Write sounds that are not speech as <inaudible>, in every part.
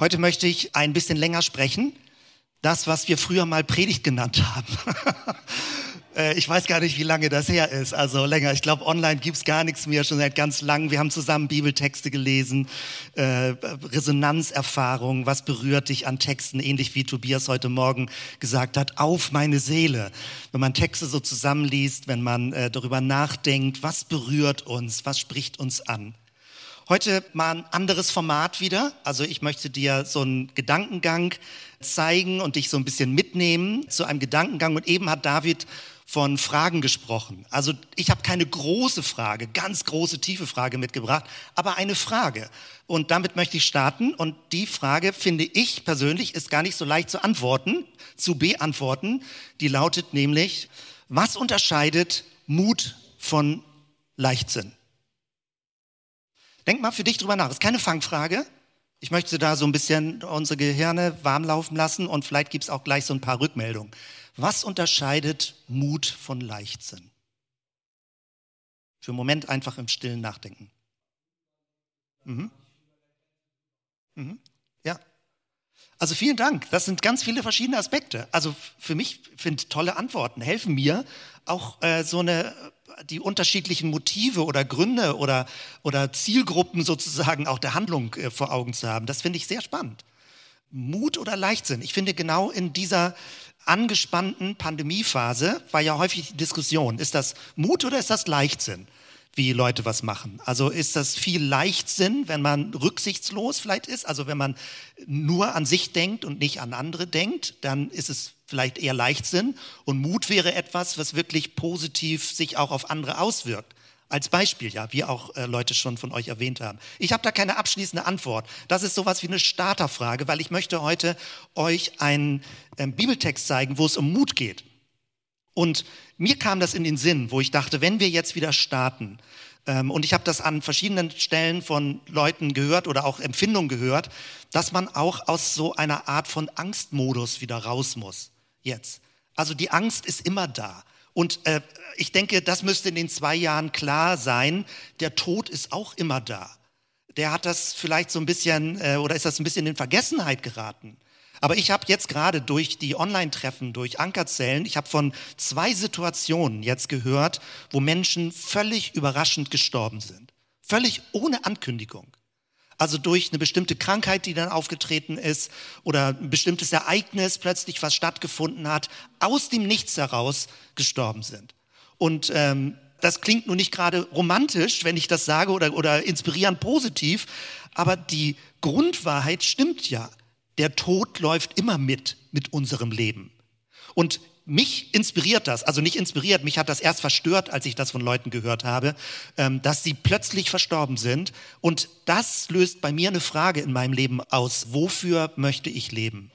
Heute möchte ich ein bisschen länger sprechen. Das, was wir früher mal Predigt genannt haben. <laughs> Äh, ich weiß gar nicht, wie lange das her ist. Also länger. Ich glaube, online gibt's gar nichts mehr, schon seit ganz langem. Wir haben zusammen Bibeltexte gelesen, äh, Resonanzerfahrungen. Was berührt dich an Texten? Ähnlich wie Tobias heute Morgen gesagt hat, auf meine Seele. Wenn man Texte so zusammenliest, wenn man äh, darüber nachdenkt, was berührt uns, was spricht uns an? Heute mal ein anderes Format wieder. Also ich möchte dir so einen Gedankengang zeigen und dich so ein bisschen mitnehmen zu einem Gedankengang. Und eben hat David von Fragen gesprochen. Also ich habe keine große Frage, ganz große, tiefe Frage mitgebracht, aber eine Frage. Und damit möchte ich starten. Und die Frage, finde ich persönlich, ist gar nicht so leicht zu antworten, zu beantworten. Die lautet nämlich, was unterscheidet Mut von Leichtsinn? Denk mal für dich drüber nach. Ist keine Fangfrage. Ich möchte da so ein bisschen unsere Gehirne warm laufen lassen und vielleicht gibt es auch gleich so ein paar Rückmeldungen. Was unterscheidet Mut von Leichtsinn? Für einen Moment einfach im stillen Nachdenken. Mhm. Mhm. Ja. Also vielen Dank. Das sind ganz viele verschiedene Aspekte. Also für mich finde tolle Antworten helfen mir auch äh, so eine die unterschiedlichen Motive oder Gründe oder, oder Zielgruppen sozusagen auch der Handlung äh, vor Augen zu haben. Das finde ich sehr spannend. Mut oder Leichtsinn? Ich finde genau in dieser angespannten Pandemiephase war ja häufig die Diskussion, ist das Mut oder ist das Leichtsinn? wie Leute was machen. Also ist das viel Leichtsinn, wenn man rücksichtslos vielleicht ist, also wenn man nur an sich denkt und nicht an andere denkt, dann ist es vielleicht eher Leichtsinn und Mut wäre etwas, was wirklich positiv sich auch auf andere auswirkt. Als Beispiel, ja, wie auch äh, Leute schon von euch erwähnt haben. Ich habe da keine abschließende Antwort. Das ist sowas wie eine Starterfrage, weil ich möchte heute euch einen äh, Bibeltext zeigen, wo es um Mut geht. Und mir kam das in den Sinn, wo ich dachte, wenn wir jetzt wieder starten, ähm, und ich habe das an verschiedenen Stellen von Leuten gehört oder auch Empfindungen gehört, dass man auch aus so einer Art von Angstmodus wieder raus muss. Jetzt. Also die Angst ist immer da. Und äh, ich denke, das müsste in den zwei Jahren klar sein. Der Tod ist auch immer da. Der hat das vielleicht so ein bisschen, äh, oder ist das ein bisschen in Vergessenheit geraten? Aber ich habe jetzt gerade durch die Online-Treffen, durch Ankerzellen, ich habe von zwei Situationen jetzt gehört, wo Menschen völlig überraschend gestorben sind. Völlig ohne Ankündigung. Also durch eine bestimmte Krankheit, die dann aufgetreten ist oder ein bestimmtes Ereignis plötzlich, was stattgefunden hat, aus dem Nichts heraus gestorben sind. Und ähm, das klingt nun nicht gerade romantisch, wenn ich das sage oder, oder inspirierend positiv, aber die Grundwahrheit stimmt ja der Tod läuft immer mit, mit unserem Leben. Und mich inspiriert das, also nicht inspiriert, mich hat das erst verstört, als ich das von Leuten gehört habe, ähm, dass sie plötzlich verstorben sind. Und das löst bei mir eine Frage in meinem Leben aus. Wofür möchte ich leben?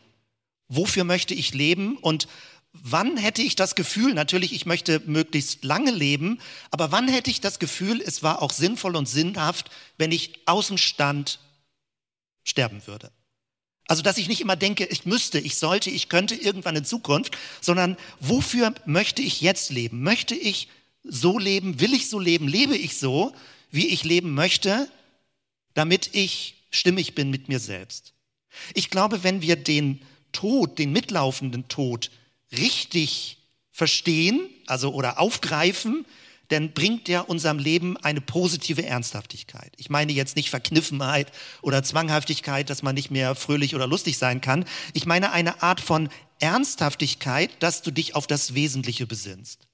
Wofür möchte ich leben? Und wann hätte ich das Gefühl, natürlich, ich möchte möglichst lange leben, aber wann hätte ich das Gefühl, es war auch sinnvoll und sinnhaft, wenn ich außen stand, sterben würde? Also, dass ich nicht immer denke, ich müsste, ich sollte, ich könnte irgendwann in Zukunft, sondern wofür möchte ich jetzt leben? Möchte ich so leben? Will ich so leben? Lebe ich so, wie ich leben möchte, damit ich stimmig bin mit mir selbst? Ich glaube, wenn wir den Tod, den mitlaufenden Tod richtig verstehen, also oder aufgreifen, dann bringt er unserem Leben eine positive Ernsthaftigkeit. Ich meine jetzt nicht Verkniffenheit oder Zwanghaftigkeit, dass man nicht mehr fröhlich oder lustig sein kann. Ich meine eine Art von Ernsthaftigkeit, dass du dich auf das Wesentliche besinnst.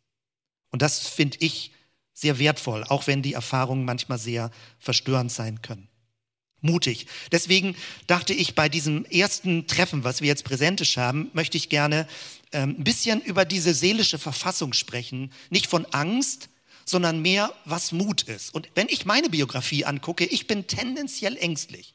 Und das finde ich sehr wertvoll, auch wenn die Erfahrungen manchmal sehr verstörend sein können. Mutig. Deswegen dachte ich, bei diesem ersten Treffen, was wir jetzt präsentisch haben, möchte ich gerne ähm, ein bisschen über diese seelische Verfassung sprechen. Nicht von Angst, sondern mehr, was Mut ist. Und wenn ich meine Biografie angucke, ich bin tendenziell ängstlich.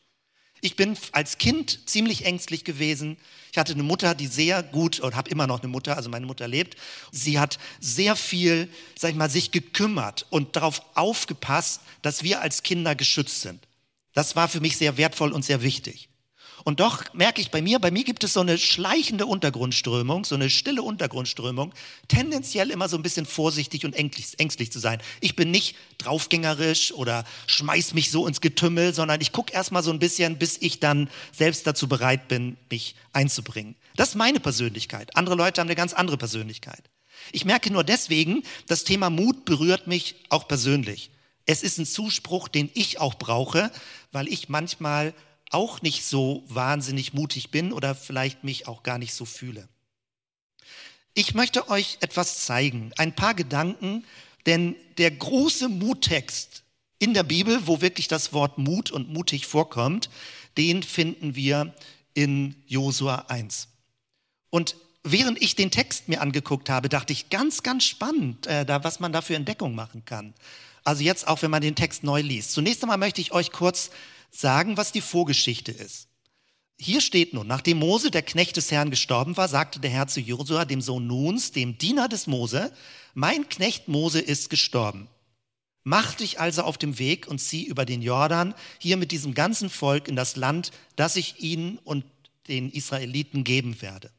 Ich bin als Kind ziemlich ängstlich gewesen. Ich hatte eine Mutter, die sehr gut, und habe immer noch eine Mutter, also meine Mutter lebt. Sie hat sehr viel, sag ich mal, sich gekümmert und darauf aufgepasst, dass wir als Kinder geschützt sind. Das war für mich sehr wertvoll und sehr wichtig. Und doch merke ich bei mir, bei mir gibt es so eine schleichende Untergrundströmung, so eine stille Untergrundströmung, tendenziell immer so ein bisschen vorsichtig und ängstlich, zu sein. Ich bin nicht draufgängerisch oder schmeiß mich so ins Getümmel, sondern ich gucke erstmal so ein bisschen, bis ich dann selbst dazu bereit bin, mich einzubringen. Das ist meine Persönlichkeit. Andere Leute haben eine ganz andere Persönlichkeit. Ich merke nur deswegen, das Thema Mut berührt mich auch persönlich. Es ist ein Zuspruch, den ich auch brauche, weil ich manchmal auch nicht so wahnsinnig mutig bin oder vielleicht mich auch gar nicht so fühle. Ich möchte euch etwas zeigen, ein paar Gedanken, denn der große Muttext in der Bibel, wo wirklich das Wort Mut und mutig vorkommt, den finden wir in Josua 1. Und während ich den Text mir angeguckt habe, dachte ich, ganz, ganz spannend, äh, da, was man da für Entdeckung machen kann. Also jetzt auch, wenn man den Text neu liest. Zunächst einmal möchte ich euch kurz sagen, was die Vorgeschichte ist. Hier steht nun, nachdem Mose, der Knecht des Herrn, gestorben war, sagte der Herr zu Josua, dem Sohn Nuns, dem Diener des Mose, mein Knecht Mose ist gestorben. Mach dich also auf dem Weg und zieh über den Jordan, hier mit diesem ganzen Volk in das Land, das ich ihnen und den Israeliten geben werde.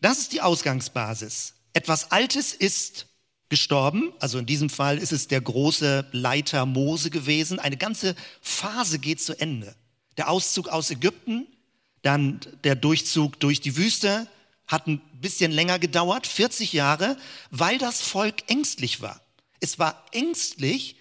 Das ist die Ausgangsbasis. Etwas Altes ist gestorben. Also in diesem Fall ist es der große Leiter Mose gewesen. Eine ganze Phase geht zu Ende. Der Auszug aus Ägypten, dann der Durchzug durch die Wüste, hat ein bisschen länger gedauert, 40 Jahre, weil das Volk ängstlich war. Es war ängstlich,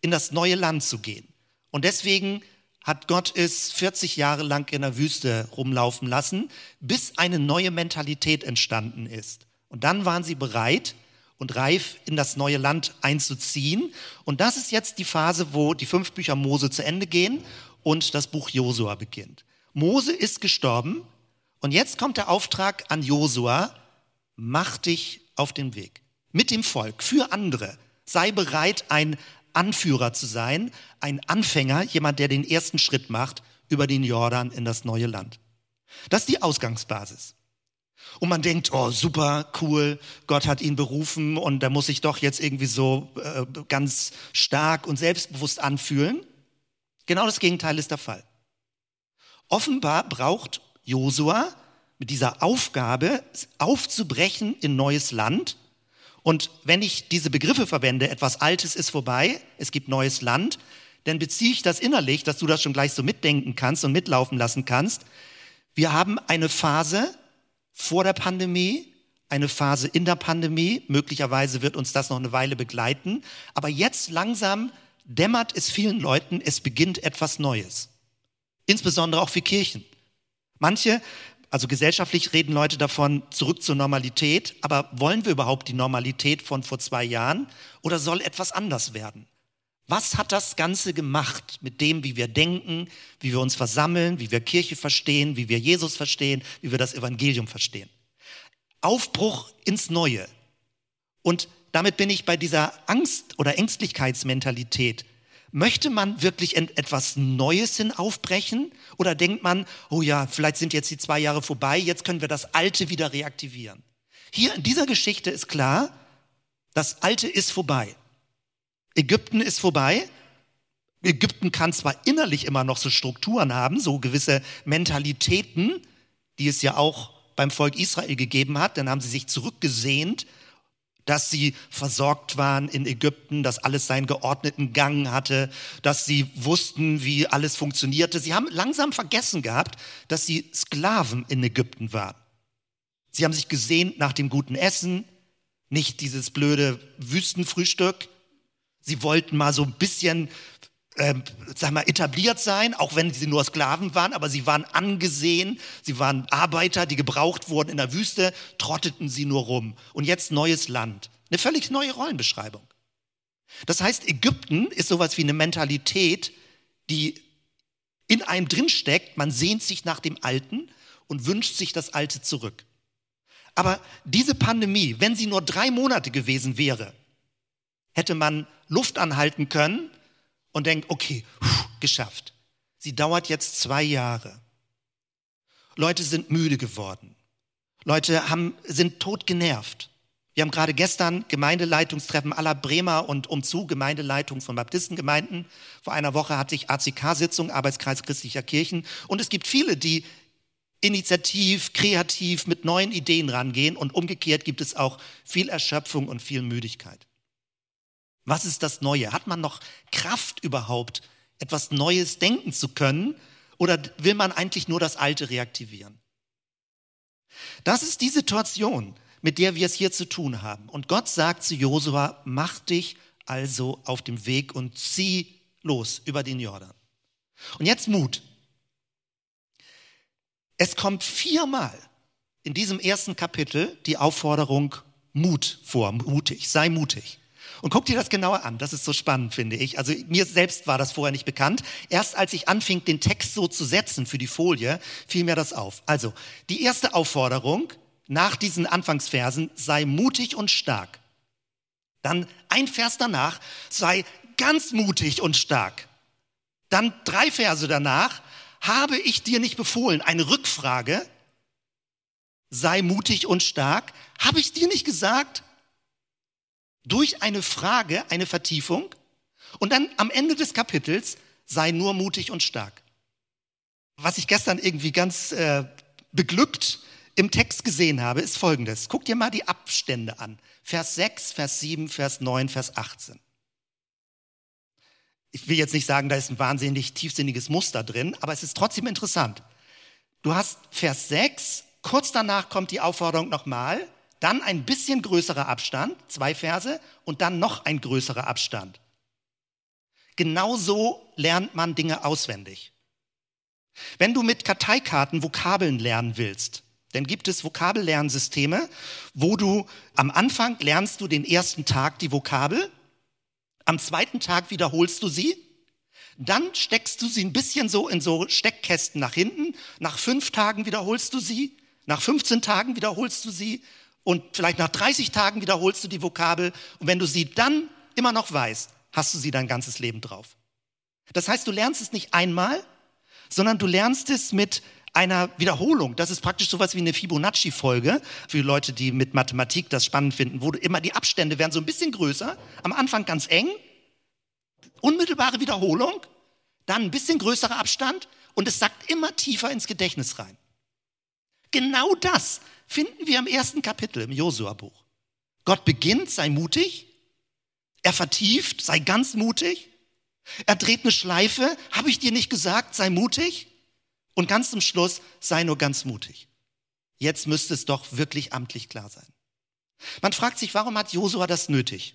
in das neue Land zu gehen. Und deswegen hat Gott es 40 Jahre lang in der Wüste rumlaufen lassen, bis eine neue Mentalität entstanden ist. Und dann waren sie bereit, und reif in das neue Land einzuziehen. Und das ist jetzt die Phase, wo die fünf Bücher Mose zu Ende gehen und das Buch Josua beginnt. Mose ist gestorben und jetzt kommt der Auftrag an Josua, mach dich auf den Weg mit dem Volk, für andere. Sei bereit, ein Anführer zu sein, ein Anfänger, jemand, der den ersten Schritt macht über den Jordan in das neue Land. Das ist die Ausgangsbasis. Und man denkt, oh super, cool, Gott hat ihn berufen und da muss sich doch jetzt irgendwie so äh, ganz stark und selbstbewusst anfühlen. Genau das Gegenteil ist der Fall. Offenbar braucht Josua mit dieser Aufgabe aufzubrechen in neues Land. Und wenn ich diese Begriffe verwende, etwas Altes ist vorbei, es gibt neues Land, dann beziehe ich das innerlich, dass du das schon gleich so mitdenken kannst und mitlaufen lassen kannst. Wir haben eine Phase, vor der Pandemie, eine Phase in der Pandemie. Möglicherweise wird uns das noch eine Weile begleiten. Aber jetzt langsam dämmert es vielen Leuten, es beginnt etwas Neues. Insbesondere auch für Kirchen. Manche, also gesellschaftlich reden Leute davon, zurück zur Normalität. Aber wollen wir überhaupt die Normalität von vor zwei Jahren oder soll etwas anders werden? Was hat das Ganze gemacht mit dem, wie wir denken, wie wir uns versammeln, wie wir Kirche verstehen, wie wir Jesus verstehen, wie wir das Evangelium verstehen? Aufbruch ins Neue. Und damit bin ich bei dieser Angst- oder Ängstlichkeitsmentalität. Möchte man wirklich etwas Neues hin aufbrechen? Oder denkt man, oh ja, vielleicht sind jetzt die zwei Jahre vorbei, jetzt können wir das Alte wieder reaktivieren? Hier in dieser Geschichte ist klar, das Alte ist vorbei. Ägypten ist vorbei. Ägypten kann zwar innerlich immer noch so Strukturen haben, so gewisse Mentalitäten, die es ja auch beim Volk Israel gegeben hat. Dann haben sie sich zurückgesehnt, dass sie versorgt waren in Ägypten, dass alles seinen geordneten Gang hatte, dass sie wussten, wie alles funktionierte. Sie haben langsam vergessen gehabt, dass sie Sklaven in Ägypten waren. Sie haben sich gesehnt nach dem guten Essen, nicht dieses blöde Wüstenfrühstück. Sie wollten mal so ein bisschen, äh, sag mal, etabliert sein, auch wenn sie nur Sklaven waren, aber sie waren angesehen. Sie waren Arbeiter, die gebraucht wurden in der Wüste, trotteten sie nur rum. Und jetzt neues Land. Eine völlig neue Rollenbeschreibung. Das heißt, Ägypten ist sowas wie eine Mentalität, die in einem drinsteckt. Man sehnt sich nach dem Alten und wünscht sich das Alte zurück. Aber diese Pandemie, wenn sie nur drei Monate gewesen wäre, hätte man Luft anhalten können und denkt, okay, geschafft. Sie dauert jetzt zwei Jahre. Leute sind müde geworden. Leute haben, sind tot genervt. Wir haben gerade gestern Gemeindeleitungstreffen aller Bremer und umzu Gemeindeleitung von Baptistengemeinden. Vor einer Woche hatte ich ACK-Sitzung, Arbeitskreis christlicher Kirchen. Und es gibt viele, die initiativ, kreativ mit neuen Ideen rangehen. Und umgekehrt gibt es auch viel Erschöpfung und viel Müdigkeit. Was ist das Neue? Hat man noch Kraft überhaupt, etwas Neues denken zu können? Oder will man eigentlich nur das Alte reaktivieren? Das ist die Situation, mit der wir es hier zu tun haben. Und Gott sagt zu Josua, mach dich also auf dem Weg und zieh los über den Jordan. Und jetzt Mut. Es kommt viermal in diesem ersten Kapitel die Aufforderung Mut vor, mutig, sei mutig. Und guck dir das genauer an, das ist so spannend, finde ich. Also mir selbst war das vorher nicht bekannt. Erst als ich anfing, den Text so zu setzen für die Folie, fiel mir das auf. Also, die erste Aufforderung nach diesen Anfangsversen, sei mutig und stark. Dann ein Vers danach, sei ganz mutig und stark. Dann drei Verse danach, habe ich dir nicht befohlen, eine Rückfrage, sei mutig und stark. Habe ich dir nicht gesagt, durch eine Frage, eine Vertiefung und dann am Ende des Kapitels sei nur mutig und stark. Was ich gestern irgendwie ganz äh, beglückt im Text gesehen habe, ist folgendes. Guck dir mal die Abstände an. Vers 6, Vers 7, Vers 9, Vers 18. Ich will jetzt nicht sagen, da ist ein wahnsinnig tiefsinniges Muster drin, aber es ist trotzdem interessant. Du hast Vers 6, kurz danach kommt die Aufforderung nochmal, dann ein bisschen größerer Abstand, zwei Verse, und dann noch ein größerer Abstand. Genauso lernt man Dinge auswendig. Wenn du mit Karteikarten Vokabeln lernen willst, dann gibt es Vokabellernsysteme, wo du am Anfang lernst du den ersten Tag die Vokabel, am zweiten Tag wiederholst du sie, dann steckst du sie ein bisschen so in so Steckkästen nach hinten, nach fünf Tagen wiederholst du sie, nach 15 Tagen wiederholst du sie und vielleicht nach 30 Tagen wiederholst du die Vokabel und wenn du sie dann immer noch weißt, hast du sie dein ganzes Leben drauf. Das heißt, du lernst es nicht einmal, sondern du lernst es mit einer Wiederholung. Das ist praktisch sowas wie eine Fibonacci-Folge für Leute, die mit Mathematik das spannend finden, wo du immer die Abstände werden so ein bisschen größer, am Anfang ganz eng, unmittelbare Wiederholung, dann ein bisschen größerer Abstand und es sackt immer tiefer ins Gedächtnis rein. Genau das finden wir im ersten Kapitel im Josua-Buch. Gott beginnt, sei mutig. Er vertieft, sei ganz mutig. Er dreht eine Schleife, habe ich dir nicht gesagt, sei mutig. Und ganz zum Schluss, sei nur ganz mutig. Jetzt müsste es doch wirklich amtlich klar sein. Man fragt sich, warum hat Josua das nötig?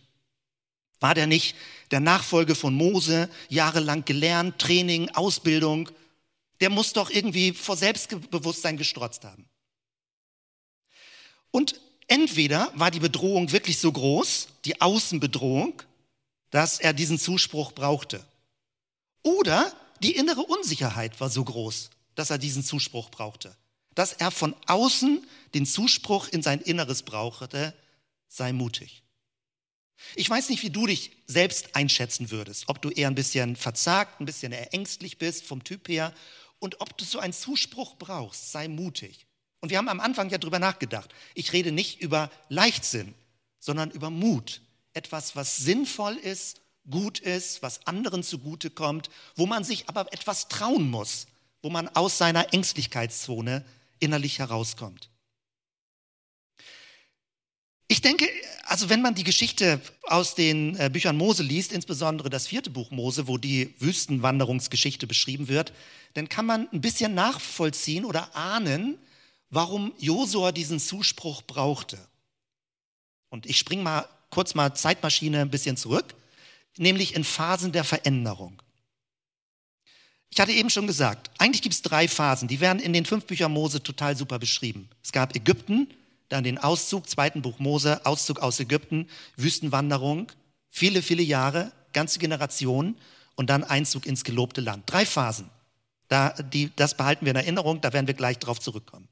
War der nicht der Nachfolge von Mose, jahrelang gelernt, Training, Ausbildung? Der muss doch irgendwie vor Selbstbewusstsein gestrotzt haben. Und entweder war die Bedrohung wirklich so groß, die Außenbedrohung, dass er diesen Zuspruch brauchte. Oder die innere Unsicherheit war so groß, dass er diesen Zuspruch brauchte. Dass er von außen den Zuspruch in sein Inneres brauchte, sei mutig. Ich weiß nicht, wie du dich selbst einschätzen würdest, ob du eher ein bisschen verzagt, ein bisschen ängstlich bist vom Typ her und ob du so einen Zuspruch brauchst, sei mutig. Und wir haben am Anfang ja drüber nachgedacht. Ich rede nicht über Leichtsinn, sondern über Mut. Etwas, was sinnvoll ist, gut ist, was anderen zugute kommt, wo man sich aber etwas trauen muss, wo man aus seiner Ängstlichkeitszone innerlich herauskommt. Ich denke, also wenn man die Geschichte aus den äh, Büchern Mose liest, insbesondere das vierte Buch Mose, wo die Wüstenwanderungsgeschichte beschrieben wird, dann kann man ein bisschen nachvollziehen oder ahnen, warum Josua diesen Zuspruch brauchte. Und ich springe mal kurz mal Zeitmaschine ein bisschen zurück, nämlich in Phasen der Veränderung. Ich hatte eben schon gesagt, eigentlich gibt es drei Phasen, die werden in den fünf Büchern Mose total super beschrieben. Es gab Ägypten, dann den Auszug, zweiten Buch Mose, Auszug aus Ägypten, Wüstenwanderung, viele, viele Jahre, ganze Generationen und dann Einzug ins gelobte Land. Drei Phasen. Da, die, das behalten wir in Erinnerung, da werden wir gleich drauf zurückkommen.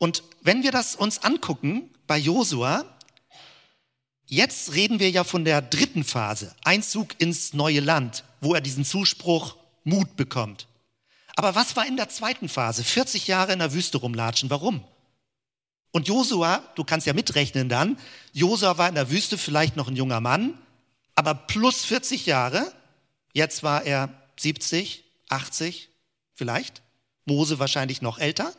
Und wenn wir das uns angucken bei Josua, jetzt reden wir ja von der dritten Phase, Einzug ins neue Land, wo er diesen Zuspruch Mut bekommt. Aber was war in der zweiten Phase? 40 Jahre in der Wüste rumlatschen. Warum? Und Josua, du kannst ja mitrechnen dann, Josua war in der Wüste vielleicht noch ein junger Mann, aber plus 40 Jahre. Jetzt war er 70, 80 vielleicht. Mose wahrscheinlich noch älter.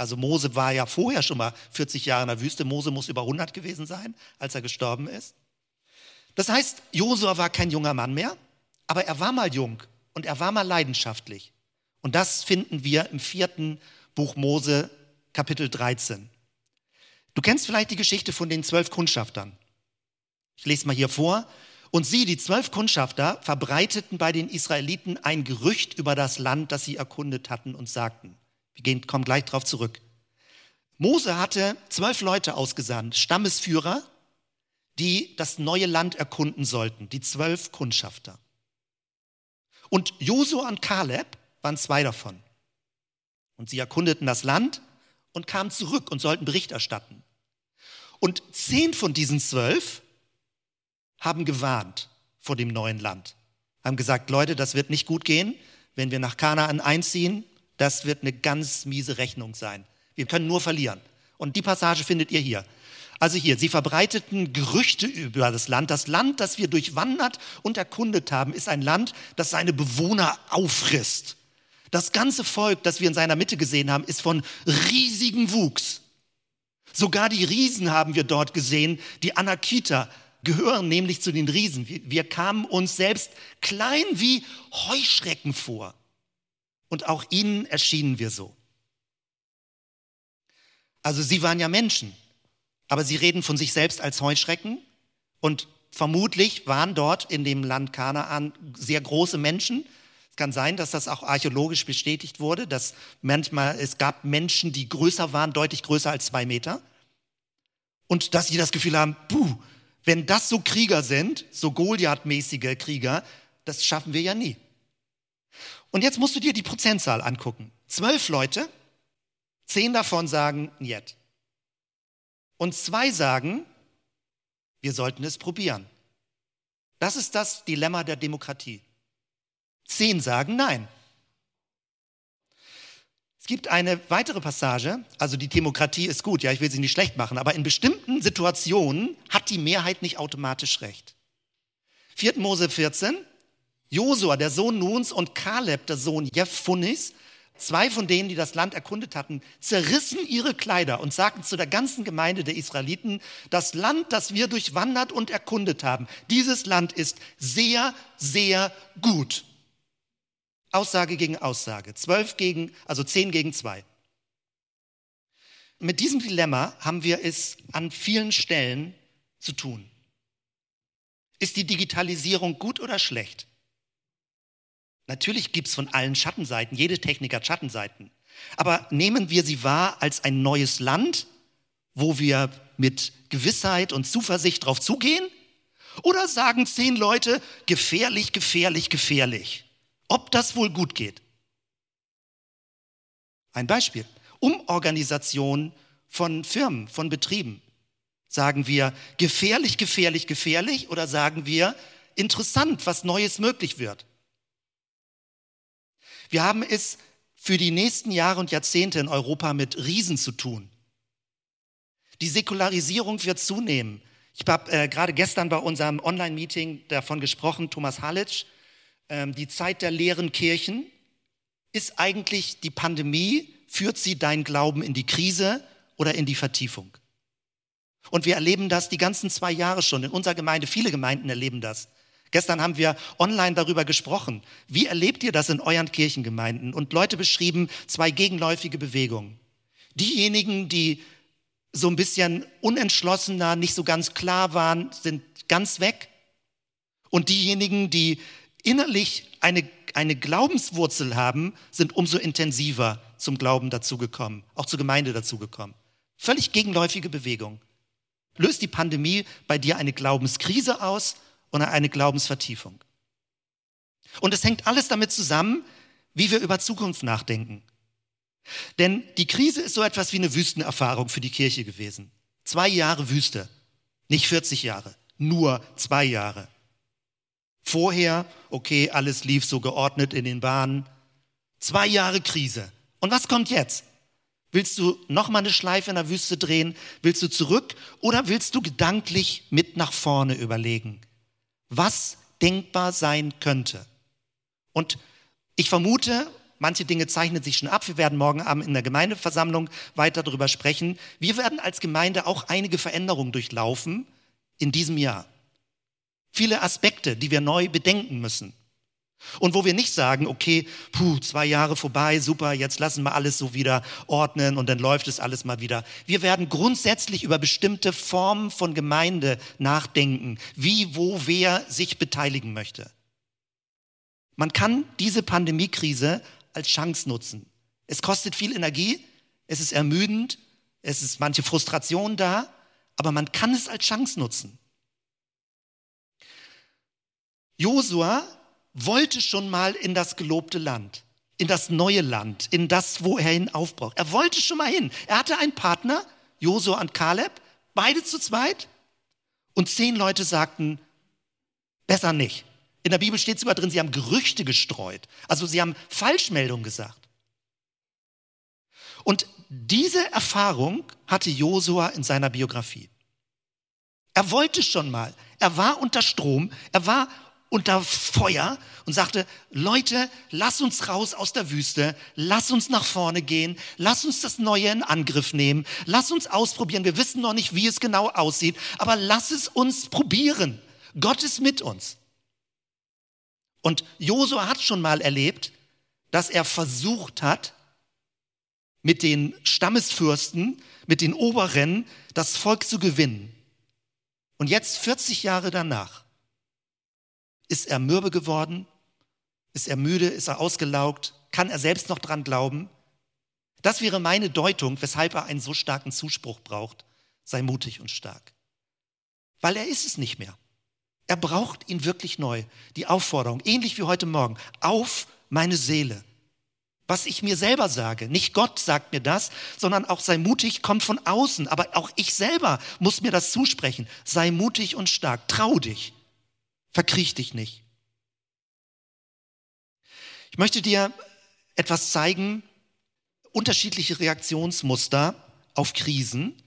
Also Mose war ja vorher schon mal 40 Jahre in der Wüste. Mose muss über 100 gewesen sein, als er gestorben ist. Das heißt, Josua war kein junger Mann mehr, aber er war mal jung und er war mal leidenschaftlich. Und das finden wir im vierten Buch Mose, Kapitel 13. Du kennst vielleicht die Geschichte von den zwölf Kundschaftern. Ich lese mal hier vor. Und sie, die zwölf Kundschafter, verbreiteten bei den Israeliten ein Gerücht über das Land, das sie erkundet hatten und sagten. Wir kommen gleich darauf zurück. Mose hatte zwölf Leute ausgesandt, Stammesführer, die das neue Land erkunden sollten, die zwölf Kundschafter. Und Josua und Kaleb waren zwei davon. Und sie erkundeten das Land und kamen zurück und sollten Bericht erstatten. Und zehn von diesen zwölf haben gewarnt vor dem neuen Land, haben gesagt, Leute, das wird nicht gut gehen, wenn wir nach Kanaan einziehen, das wird eine ganz miese Rechnung sein. Wir können nur verlieren. Und die Passage findet ihr hier. Also hier, sie verbreiteten Gerüchte über das Land. Das Land, das wir durchwandert und erkundet haben, ist ein Land, das seine Bewohner auffrisst. Das ganze Volk, das wir in seiner Mitte gesehen haben, ist von riesigem Wuchs. Sogar die Riesen haben wir dort gesehen, die Anakita, gehören nämlich zu den Riesen. Wir, wir kamen uns selbst klein wie Heuschrecken vor. Und auch ihnen erschienen wir so. Also sie waren ja Menschen, aber sie reden von sich selbst als Heuschrecken und vermutlich waren dort in dem Land Kanaan sehr große Menschen. Es kann sein, dass das auch archäologisch bestätigt wurde, dass manchmal es gab Menschen, die größer waren, deutlich größer als zwei Meter. Und dass sie das Gefühl haben, puh, wenn das so Krieger sind, so Goliath-mäßige Krieger, das schaffen wir ja nie. Und jetzt musst du dir die Prozentzahl angucken. Zwölf Leute, zehn davon sagen Niet. Und zwei sagen, wir sollten es probieren. Das ist das Dilemma der Demokratie. Zehn sagen Nein gibt eine weitere Passage, also die Demokratie ist gut, ja, ich will sie nicht schlecht machen, aber in bestimmten Situationen hat die Mehrheit nicht automatisch recht. 4. Mose 14, Josua, der Sohn Nuns, und Kaleb, der Sohn Jephunis, zwei von denen, die das Land erkundet hatten, zerrissen ihre Kleider und sagten zu der ganzen Gemeinde der Israeliten, das Land, das wir durchwandert und erkundet haben, dieses Land ist sehr, sehr gut. Aussage gegen Aussage. Zwölf gegen, also zehn gegen zwei. Mit diesem Dilemma haben wir es an vielen Stellen zu tun. Ist die Digitalisierung gut oder schlecht? Natürlich gibt es von allen Schattenseiten, jede Technik hat Schattenseiten. Aber nehmen wir sie wahr als ein neues Land, wo wir mit Gewissheit und Zuversicht drauf zugehen? Oder sagen zehn Leute, gefährlich, gefährlich, gefährlich? ob das wohl gut geht. Ein Beispiel. Umorganisation von Firmen, von Betrieben. Sagen wir gefährlich, gefährlich, gefährlich oder sagen wir interessant, was Neues möglich wird? Wir haben es für die nächsten Jahre und Jahrzehnte in Europa mit Riesen zu tun. Die Säkularisierung wird zunehmen. Ich habe äh, gerade gestern bei unserem Online-Meeting davon gesprochen, Thomas Halitsch, ähm, die Zeit der leeren Kirchen, ist eigentlich die Pandemie, führt sie dein Glauben in die Krise oder in die Vertiefung? Und wir erleben das die ganzen zwei Jahre schon. In unserer Gemeinde, viele Gemeinden erleben das. Gestern haben wir online darüber gesprochen. Wie erlebt ihr das in euren Kirchengemeinden? Und Leute beschrieben zwei gegenläufige Bewegungen. Diejenigen, die so ein bisschen unentschlossener, nicht so ganz klar waren, sind ganz weg. Und diejenigen, die innerlich eine, eine Glaubenswurzel haben, sind umso intensiver zum Glauben dazugekommen, auch zur Gemeinde dazugekommen. Völlig gegenläufige Bewegung. Löst die Pandemie bei dir eine Glaubenskrise aus oder eine Glaubensvertiefung? Und es hängt alles damit zusammen, wie wir über Zukunft nachdenken. Denn die Krise ist so etwas wie eine Wüstenerfahrung für die Kirche gewesen. Zwei Jahre Wüste, nicht 40 Jahre, nur zwei Jahre. Vorher, okay, alles lief so geordnet in den Bahnen. Zwei Jahre Krise. Und was kommt jetzt? Willst du nochmal eine Schleife in der Wüste drehen? Willst du zurück? Oder willst du gedanklich mit nach vorne überlegen, was denkbar sein könnte? Und ich vermute, manche Dinge zeichnen sich schon ab. Wir werden morgen Abend in der Gemeindeversammlung weiter darüber sprechen. Wir werden als Gemeinde auch einige Veränderungen durchlaufen in diesem Jahr. Viele Aspekte, die wir neu bedenken müssen. Und wo wir nicht sagen, okay, puh, zwei Jahre vorbei, super, jetzt lassen wir alles so wieder ordnen und dann läuft es alles mal wieder. Wir werden grundsätzlich über bestimmte Formen von Gemeinde nachdenken, wie, wo, wer sich beteiligen möchte. Man kann diese Pandemiekrise als Chance nutzen. Es kostet viel Energie, es ist ermüdend, es ist manche Frustration da, aber man kann es als Chance nutzen. Josua wollte schon mal in das gelobte Land, in das neue Land, in das, wo er hin aufbraucht. Er wollte schon mal hin. Er hatte einen Partner, Josua und Kaleb, beide zu zweit. Und zehn Leute sagten, besser nicht. In der Bibel steht sogar drin, sie haben Gerüchte gestreut. Also sie haben Falschmeldungen gesagt. Und diese Erfahrung hatte Josua in seiner Biografie. Er wollte schon mal. Er war unter Strom. Er war unter Feuer und sagte, Leute, lass uns raus aus der Wüste, lass uns nach vorne gehen, lass uns das Neue in Angriff nehmen, lass uns ausprobieren. Wir wissen noch nicht, wie es genau aussieht, aber lass es uns probieren. Gott ist mit uns. Und Josua hat schon mal erlebt, dass er versucht hat, mit den Stammesfürsten, mit den Oberen das Volk zu gewinnen. Und jetzt, 40 Jahre danach, ist er mürbe geworden? Ist er müde? Ist er ausgelaugt? Kann er selbst noch dran glauben? Das wäre meine Deutung, weshalb er einen so starken Zuspruch braucht. Sei mutig und stark. Weil er ist es nicht mehr. Er braucht ihn wirklich neu. Die Aufforderung, ähnlich wie heute Morgen, auf meine Seele. Was ich mir selber sage, nicht Gott sagt mir das, sondern auch sei mutig, kommt von außen. Aber auch ich selber muss mir das zusprechen. Sei mutig und stark, trau dich. Verkriech dich nicht. Ich möchte dir etwas zeigen, unterschiedliche Reaktionsmuster auf Krisen.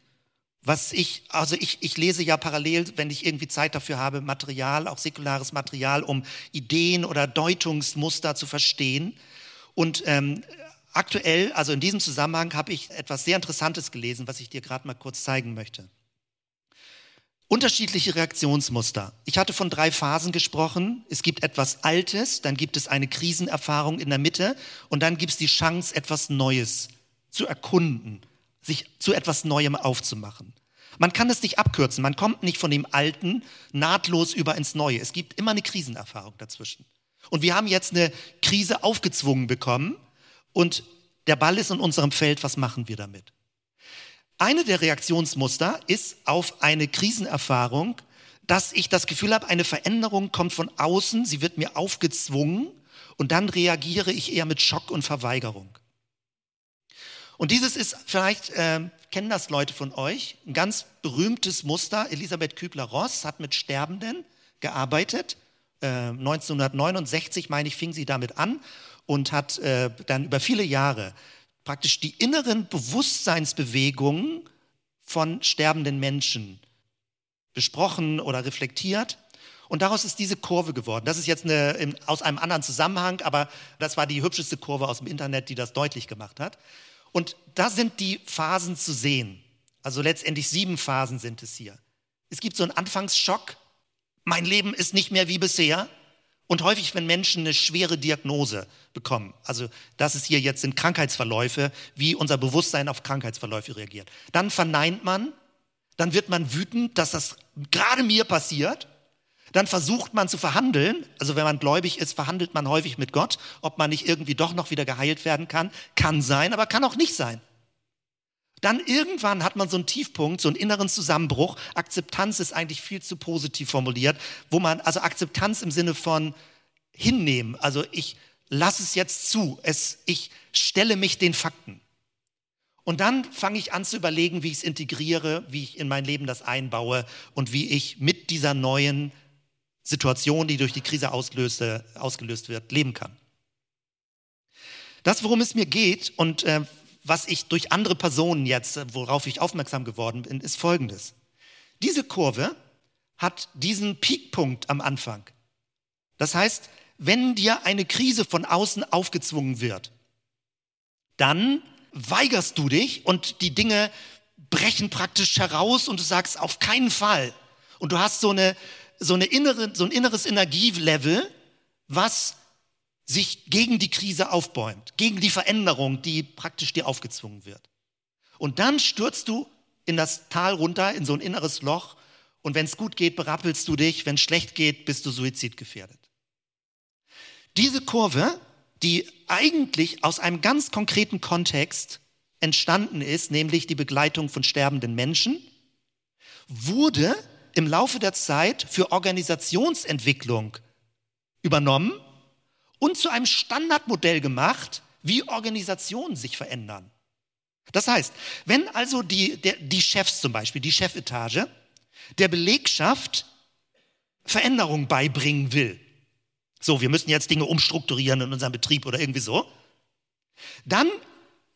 Was ich, also ich, ich lese ja parallel, wenn ich irgendwie Zeit dafür habe, Material, auch säkulares Material, um Ideen oder Deutungsmuster zu verstehen. Und ähm, aktuell, also in diesem Zusammenhang, habe ich etwas sehr Interessantes gelesen, was ich dir gerade mal kurz zeigen möchte. Unterschiedliche Reaktionsmuster. Ich hatte von drei Phasen gesprochen. Es gibt etwas Altes, dann gibt es eine Krisenerfahrung in der Mitte und dann gibt es die Chance, etwas Neues zu erkunden, sich zu etwas Neuem aufzumachen. Man kann es nicht abkürzen. Man kommt nicht von dem Alten nahtlos über ins Neue. Es gibt immer eine Krisenerfahrung dazwischen. Und wir haben jetzt eine Krise aufgezwungen bekommen und der Ball ist in unserem Feld. Was machen wir damit? Eine der Reaktionsmuster ist auf eine Krisenerfahrung, dass ich das Gefühl habe, eine Veränderung kommt von außen, sie wird mir aufgezwungen und dann reagiere ich eher mit Schock und Verweigerung. Und dieses ist, vielleicht äh, kennen das Leute von euch, ein ganz berühmtes Muster. Elisabeth Kübler-Ross hat mit Sterbenden gearbeitet. Äh, 1969, meine ich, fing sie damit an und hat äh, dann über viele Jahre praktisch die inneren Bewusstseinsbewegungen von sterbenden Menschen besprochen oder reflektiert. Und daraus ist diese Kurve geworden. Das ist jetzt eine, aus einem anderen Zusammenhang, aber das war die hübscheste Kurve aus dem Internet, die das deutlich gemacht hat. Und da sind die Phasen zu sehen. Also letztendlich sieben Phasen sind es hier. Es gibt so einen Anfangsschock. Mein Leben ist nicht mehr wie bisher. Und häufig, wenn Menschen eine schwere Diagnose bekommen, also das ist hier jetzt sind Krankheitsverläufe, wie unser Bewusstsein auf Krankheitsverläufe reagiert, dann verneint man, dann wird man wütend, dass das gerade mir passiert. Dann versucht man zu verhandeln. Also wenn man gläubig ist, verhandelt man häufig mit Gott, ob man nicht irgendwie doch noch wieder geheilt werden kann. Kann sein, aber kann auch nicht sein. Dann irgendwann hat man so einen Tiefpunkt, so einen inneren Zusammenbruch. Akzeptanz ist eigentlich viel zu positiv formuliert, wo man, also Akzeptanz im Sinne von hinnehmen. Also ich lasse es jetzt zu. Es, ich stelle mich den Fakten. Und dann fange ich an zu überlegen, wie ich es integriere, wie ich in mein Leben das einbaue und wie ich mit dieser neuen Situation, die durch die Krise auslöste, ausgelöst wird, leben kann. Das, worum es mir geht, und äh, was ich durch andere Personen jetzt, worauf ich aufmerksam geworden bin, ist folgendes. Diese Kurve hat diesen Peakpunkt am Anfang. Das heißt, wenn dir eine Krise von außen aufgezwungen wird, dann weigerst du dich und die Dinge brechen praktisch heraus und du sagst auf keinen Fall. Und du hast so, eine, so, eine innere, so ein inneres Energielevel, was sich gegen die Krise aufbäumt, gegen die Veränderung, die praktisch dir aufgezwungen wird. Und dann stürzt du in das Tal runter, in so ein inneres Loch. Und wenn es gut geht, berappelst du dich. Wenn es schlecht geht, bist du suizidgefährdet. Diese Kurve, die eigentlich aus einem ganz konkreten Kontext entstanden ist, nämlich die Begleitung von sterbenden Menschen, wurde im Laufe der Zeit für Organisationsentwicklung übernommen und zu einem Standardmodell gemacht, wie Organisationen sich verändern. Das heißt, wenn also die, der, die Chefs zum Beispiel, die Chefetage, der Belegschaft Veränderungen beibringen will, so, wir müssen jetzt Dinge umstrukturieren in unserem Betrieb oder irgendwie so, dann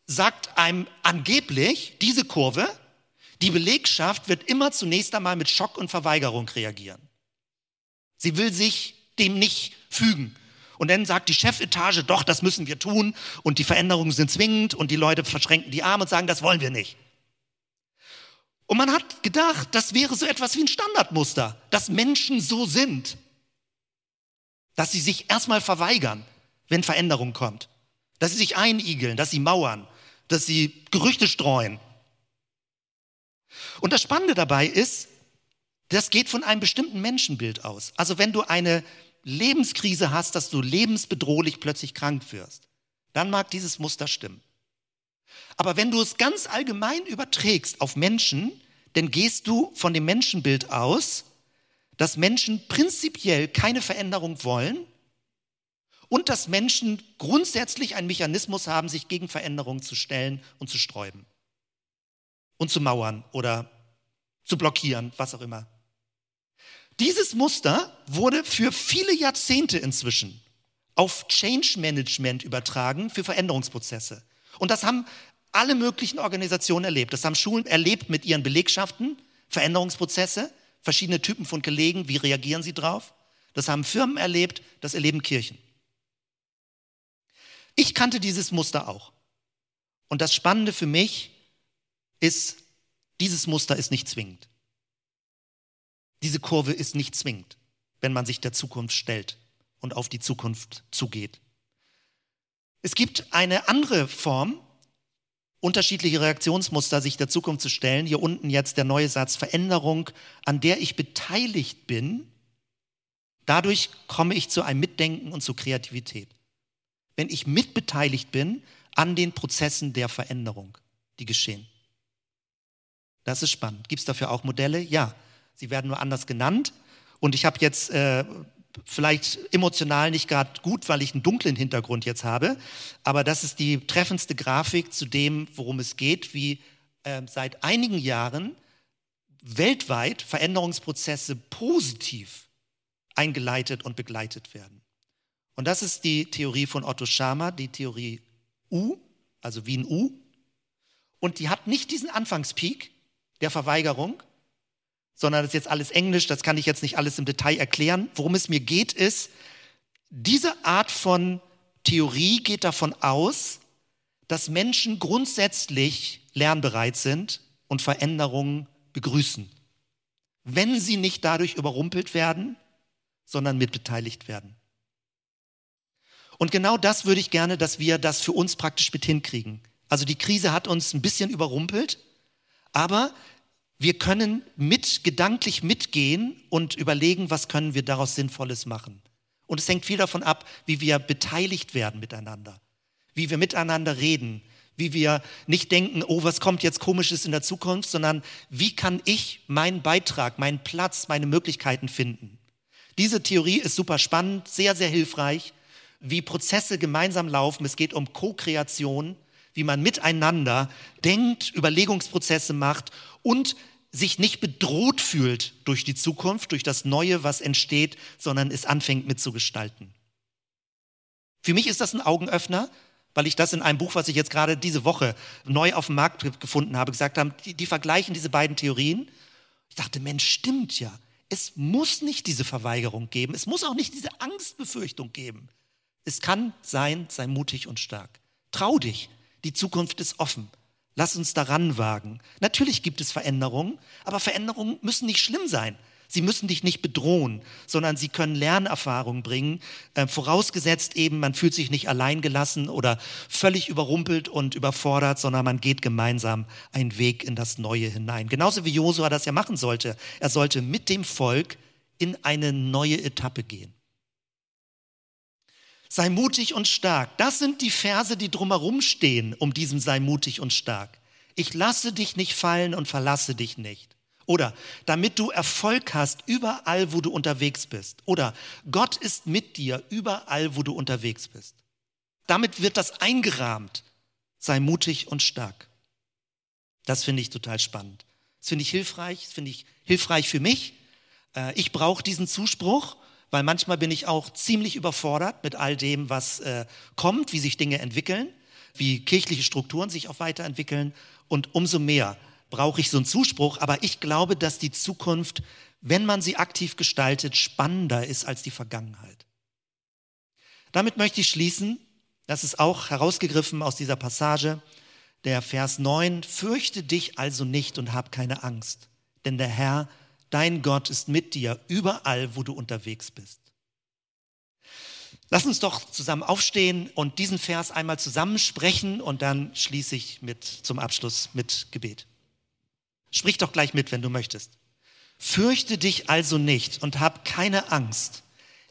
sagt einem angeblich diese Kurve, die Belegschaft wird immer zunächst einmal mit Schock und Verweigerung reagieren. Sie will sich dem nicht fügen. Und dann sagt die Chefetage, doch, das müssen wir tun und die Veränderungen sind zwingend und die Leute verschränken die Arme und sagen, das wollen wir nicht. Und man hat gedacht, das wäre so etwas wie ein Standardmuster, dass Menschen so sind, dass sie sich erstmal verweigern, wenn Veränderung kommt, dass sie sich einigeln, dass sie mauern, dass sie Gerüchte streuen. Und das Spannende dabei ist, das geht von einem bestimmten Menschenbild aus. Also wenn du eine Lebenskrise hast, dass du lebensbedrohlich plötzlich krank wirst, dann mag dieses Muster stimmen. Aber wenn du es ganz allgemein überträgst auf Menschen, dann gehst du von dem Menschenbild aus, dass Menschen prinzipiell keine Veränderung wollen und dass Menschen grundsätzlich einen Mechanismus haben, sich gegen Veränderungen zu stellen und zu sträuben und zu mauern oder zu blockieren, was auch immer. Dieses Muster wurde für viele Jahrzehnte inzwischen auf Change Management übertragen für Veränderungsprozesse. Und das haben alle möglichen Organisationen erlebt. Das haben Schulen erlebt mit ihren Belegschaften, Veränderungsprozesse, verschiedene Typen von Kollegen, wie reagieren sie drauf. Das haben Firmen erlebt, das erleben Kirchen. Ich kannte dieses Muster auch. Und das Spannende für mich ist, dieses Muster ist nicht zwingend. Diese Kurve ist nicht zwingend, wenn man sich der Zukunft stellt und auf die Zukunft zugeht. Es gibt eine andere Form, unterschiedliche Reaktionsmuster sich der Zukunft zu stellen. Hier unten jetzt der neue Satz Veränderung, an der ich beteiligt bin. Dadurch komme ich zu einem Mitdenken und zu Kreativität. Wenn ich mitbeteiligt bin an den Prozessen der Veränderung, die geschehen. Das ist spannend. Gibt es dafür auch Modelle? Ja. Sie werden nur anders genannt. Und ich habe jetzt äh, vielleicht emotional nicht gerade gut, weil ich einen dunklen Hintergrund jetzt habe, aber das ist die treffendste Grafik zu dem, worum es geht, wie äh, seit einigen Jahren weltweit Veränderungsprozesse positiv eingeleitet und begleitet werden. Und das ist die Theorie von Otto Schama, die Theorie U, also wie ein U. Und die hat nicht diesen Anfangspeak der Verweigerung, sondern das ist jetzt alles Englisch, das kann ich jetzt nicht alles im Detail erklären. Worum es mir geht, ist, diese Art von Theorie geht davon aus, dass Menschen grundsätzlich lernbereit sind und Veränderungen begrüßen, wenn sie nicht dadurch überrumpelt werden, sondern mitbeteiligt werden. Und genau das würde ich gerne, dass wir das für uns praktisch mit hinkriegen. Also die Krise hat uns ein bisschen überrumpelt, aber wir können mit, gedanklich mitgehen und überlegen, was können wir daraus Sinnvolles machen. Und es hängt viel davon ab, wie wir beteiligt werden miteinander, wie wir miteinander reden, wie wir nicht denken, oh, was kommt jetzt komisches in der Zukunft, sondern wie kann ich meinen Beitrag, meinen Platz, meine Möglichkeiten finden. Diese Theorie ist super spannend, sehr, sehr hilfreich, wie Prozesse gemeinsam laufen. Es geht um Co-Kreation, wie man miteinander denkt, Überlegungsprozesse macht und sich nicht bedroht fühlt durch die Zukunft, durch das Neue, was entsteht, sondern es anfängt mitzugestalten. Für mich ist das ein Augenöffner, weil ich das in einem Buch, was ich jetzt gerade diese Woche neu auf dem Markt gefunden habe, gesagt haben, die, die vergleichen diese beiden Theorien. Ich dachte, Mensch, stimmt ja. Es muss nicht diese Verweigerung geben. Es muss auch nicht diese Angstbefürchtung geben. Es kann sein, sei mutig und stark. Trau dich. Die Zukunft ist offen. Lass uns daran wagen. Natürlich gibt es Veränderungen, aber Veränderungen müssen nicht schlimm sein. Sie müssen dich nicht bedrohen, sondern sie können Lernerfahrung bringen, äh, vorausgesetzt eben, man fühlt sich nicht alleingelassen oder völlig überrumpelt und überfordert, sondern man geht gemeinsam einen Weg in das Neue hinein. Genauso wie Josua das ja machen sollte. Er sollte mit dem Volk in eine neue Etappe gehen. Sei mutig und stark. Das sind die Verse, die drumherum stehen, um diesem sei mutig und stark. Ich lasse dich nicht fallen und verlasse dich nicht. Oder damit du Erfolg hast überall, wo du unterwegs bist. Oder Gott ist mit dir überall, wo du unterwegs bist. Damit wird das eingerahmt. Sei mutig und stark. Das finde ich total spannend. Das finde ich hilfreich. Das finde ich hilfreich für mich. Äh, ich brauche diesen Zuspruch, weil manchmal bin ich auch ziemlich überfordert mit all dem, was äh, kommt, wie sich Dinge entwickeln, wie kirchliche Strukturen sich auch weiterentwickeln. Und umso mehr brauche ich so einen Zuspruch, aber ich glaube, dass die Zukunft, wenn man sie aktiv gestaltet, spannender ist als die Vergangenheit. Damit möchte ich schließen. Das ist auch herausgegriffen aus dieser Passage, der Vers 9. Fürchte dich also nicht und hab keine Angst, denn der Herr, dein Gott, ist mit dir überall, wo du unterwegs bist. Lass uns doch zusammen aufstehen und diesen Vers einmal zusammensprechen und dann schließe ich mit zum Abschluss mit Gebet. Sprich doch gleich mit, wenn du möchtest. Fürchte dich also nicht und hab keine Angst,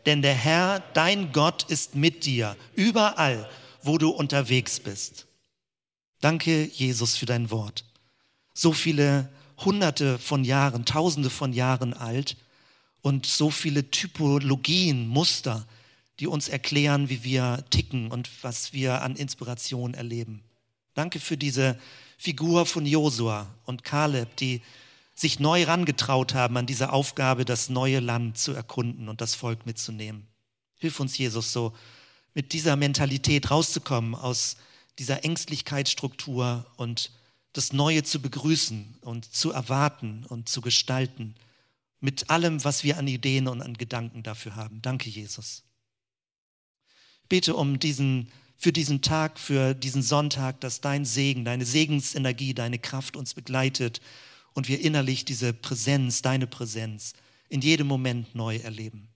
denn der Herr, dein Gott, ist mit dir, überall, wo du unterwegs bist. Danke, Jesus, für dein Wort. So viele Hunderte von Jahren, Tausende von Jahren alt und so viele Typologien, Muster, die uns erklären, wie wir ticken und was wir an Inspiration erleben. Danke für diese Figur von Josua und Kaleb, die sich neu rangetraut haben an diese Aufgabe, das neue Land zu erkunden und das Volk mitzunehmen. Hilf uns, Jesus, so mit dieser Mentalität rauszukommen aus dieser Ängstlichkeitsstruktur und das Neue zu begrüßen und zu erwarten und zu gestalten mit allem, was wir an Ideen und an Gedanken dafür haben. Danke, Jesus. Ich bete um diesen für diesen Tag, für diesen Sonntag, dass dein Segen, deine Segensenergie, deine Kraft uns begleitet und wir innerlich diese Präsenz, deine Präsenz in jedem Moment neu erleben.